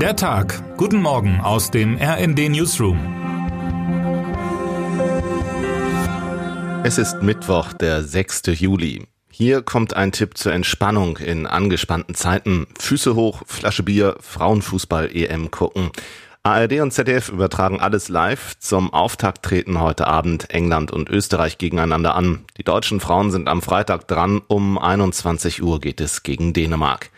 Der Tag. Guten Morgen aus dem RND Newsroom. Es ist Mittwoch, der 6. Juli. Hier kommt ein Tipp zur Entspannung in angespannten Zeiten. Füße hoch, Flasche Bier, Frauenfußball-EM gucken. ARD und ZDF übertragen alles live. Zum Auftakt treten heute Abend England und Österreich gegeneinander an. Die deutschen Frauen sind am Freitag dran. Um 21 Uhr geht es gegen Dänemark.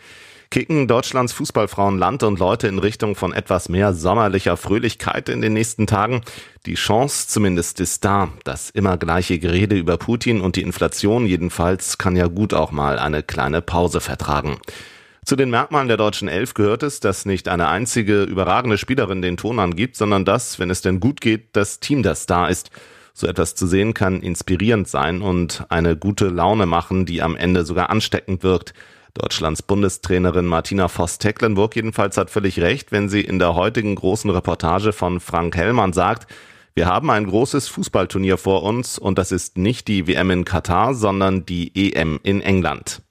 Kicken Deutschlands Fußballfrauen Land und Leute in Richtung von etwas mehr sommerlicher Fröhlichkeit in den nächsten Tagen? Die Chance zumindest ist da. Das immer gleiche Gerede über Putin und die Inflation jedenfalls kann ja gut auch mal eine kleine Pause vertragen. Zu den Merkmalen der deutschen Elf gehört es, dass nicht eine einzige überragende Spielerin den Ton angibt, sondern dass, wenn es denn gut geht, das Team das da ist. So etwas zu sehen kann inspirierend sein und eine gute Laune machen, die am Ende sogar ansteckend wirkt. Deutschlands Bundestrainerin Martina Voss-Tecklenburg jedenfalls hat völlig recht, wenn sie in der heutigen großen Reportage von Frank Hellmann sagt, wir haben ein großes Fußballturnier vor uns und das ist nicht die WM in Katar, sondern die EM in England.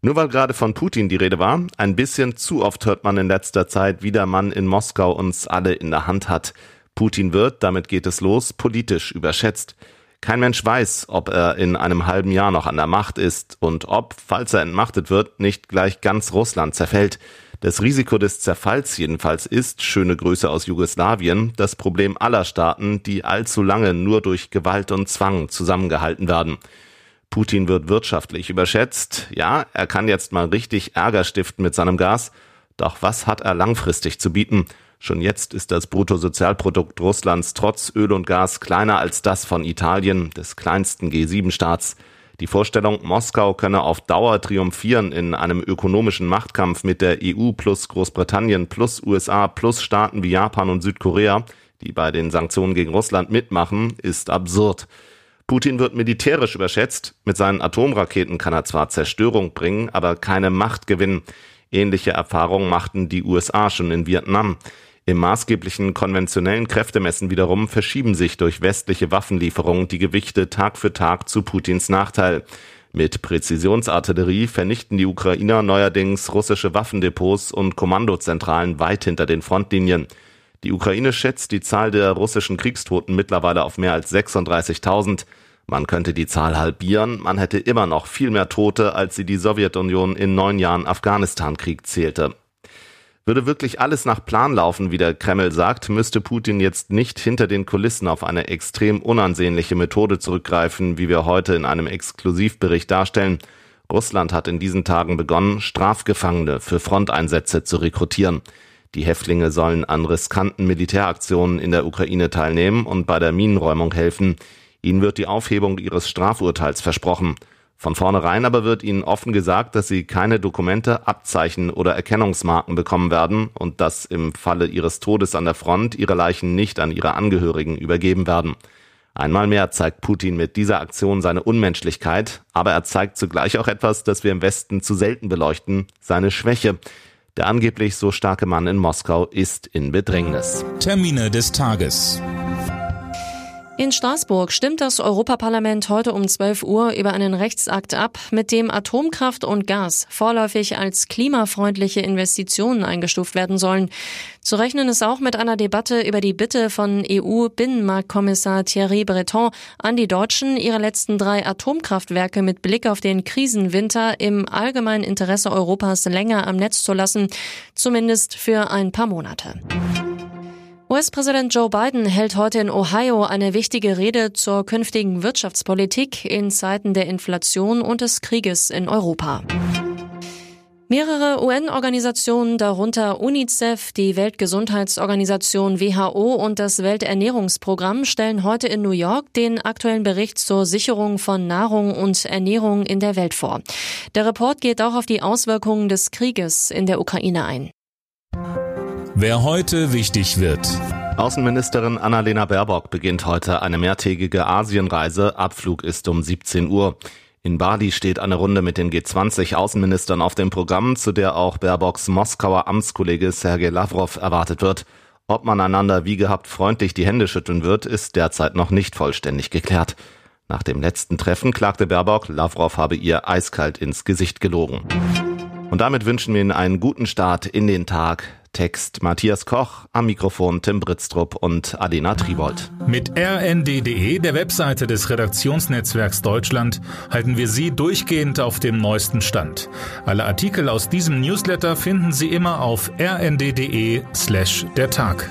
Nur weil gerade von Putin die Rede war, ein bisschen zu oft hört man in letzter Zeit, wie der Mann in Moskau uns alle in der Hand hat. Putin wird, damit geht es los, politisch überschätzt. Kein Mensch weiß, ob er in einem halben Jahr noch an der Macht ist und ob, falls er entmachtet wird, nicht gleich ganz Russland zerfällt. Das Risiko des Zerfalls jedenfalls ist, schöne Grüße aus Jugoslawien, das Problem aller Staaten, die allzu lange nur durch Gewalt und Zwang zusammengehalten werden. Putin wird wirtschaftlich überschätzt. Ja, er kann jetzt mal richtig Ärger stiften mit seinem Gas. Doch was hat er langfristig zu bieten? Schon jetzt ist das Bruttosozialprodukt Russlands trotz Öl und Gas kleiner als das von Italien, des kleinsten G7-Staats. Die Vorstellung, Moskau könne auf Dauer triumphieren in einem ökonomischen Machtkampf mit der EU plus Großbritannien plus USA plus Staaten wie Japan und Südkorea, die bei den Sanktionen gegen Russland mitmachen, ist absurd. Putin wird militärisch überschätzt. Mit seinen Atomraketen kann er zwar Zerstörung bringen, aber keine Macht gewinnen. Ähnliche Erfahrungen machten die USA schon in Vietnam. Im maßgeblichen konventionellen Kräftemessen wiederum verschieben sich durch westliche Waffenlieferungen die Gewichte Tag für Tag zu Putins Nachteil. Mit Präzisionsartillerie vernichten die Ukrainer neuerdings russische Waffendepots und Kommandozentralen weit hinter den Frontlinien. Die Ukraine schätzt die Zahl der russischen Kriegstoten mittlerweile auf mehr als 36.000. Man könnte die Zahl halbieren, man hätte immer noch viel mehr Tote, als sie die Sowjetunion in neun Jahren Afghanistan-Krieg zählte. Würde wirklich alles nach Plan laufen, wie der Kreml sagt, müsste Putin jetzt nicht hinter den Kulissen auf eine extrem unansehnliche Methode zurückgreifen, wie wir heute in einem Exklusivbericht darstellen. Russland hat in diesen Tagen begonnen, Strafgefangene für Fronteinsätze zu rekrutieren. Die Häftlinge sollen an riskanten Militäraktionen in der Ukraine teilnehmen und bei der Minenräumung helfen. Ihnen wird die Aufhebung ihres Strafurteils versprochen. Von vornherein aber wird ihnen offen gesagt, dass sie keine Dokumente, Abzeichen oder Erkennungsmarken bekommen werden und dass im Falle ihres Todes an der Front ihre Leichen nicht an ihre Angehörigen übergeben werden. Einmal mehr zeigt Putin mit dieser Aktion seine Unmenschlichkeit, aber er zeigt zugleich auch etwas, das wir im Westen zu selten beleuchten, seine Schwäche. Der angeblich so starke Mann in Moskau ist in Bedrängnis. Termine des Tages. In Straßburg stimmt das Europaparlament heute um 12 Uhr über einen Rechtsakt ab, mit dem Atomkraft und Gas vorläufig als klimafreundliche Investitionen eingestuft werden sollen. Zu rechnen ist auch mit einer Debatte über die Bitte von EU-Binnenmarktkommissar Thierry Breton an die Deutschen, ihre letzten drei Atomkraftwerke mit Blick auf den Krisenwinter im allgemeinen Interesse Europas länger am Netz zu lassen, zumindest für ein paar Monate. US-Präsident Joe Biden hält heute in Ohio eine wichtige Rede zur künftigen Wirtschaftspolitik in Zeiten der Inflation und des Krieges in Europa. Mehrere UN-Organisationen, darunter UNICEF, die Weltgesundheitsorganisation WHO und das Welternährungsprogramm, stellen heute in New York den aktuellen Bericht zur Sicherung von Nahrung und Ernährung in der Welt vor. Der Report geht auch auf die Auswirkungen des Krieges in der Ukraine ein. Wer heute wichtig wird. Außenministerin Annalena Baerbock beginnt heute eine mehrtägige Asienreise. Abflug ist um 17 Uhr. In Bali steht eine Runde mit den G20-Außenministern auf dem Programm, zu der auch Baerbocks Moskauer Amtskollege Sergei Lavrov erwartet wird. Ob man einander wie gehabt freundlich die Hände schütteln wird, ist derzeit noch nicht vollständig geklärt. Nach dem letzten Treffen klagte Baerbock, Lavrov habe ihr eiskalt ins Gesicht gelogen. Und damit wünschen wir Ihnen einen guten Start in den Tag. Text Matthias Koch, am Mikrofon Tim Britztrup und Adena Tribold. Mit rnd.de, der Webseite des Redaktionsnetzwerks Deutschland, halten wir Sie durchgehend auf dem neuesten Stand. Alle Artikel aus diesem Newsletter finden Sie immer auf rnd.de slash der Tag.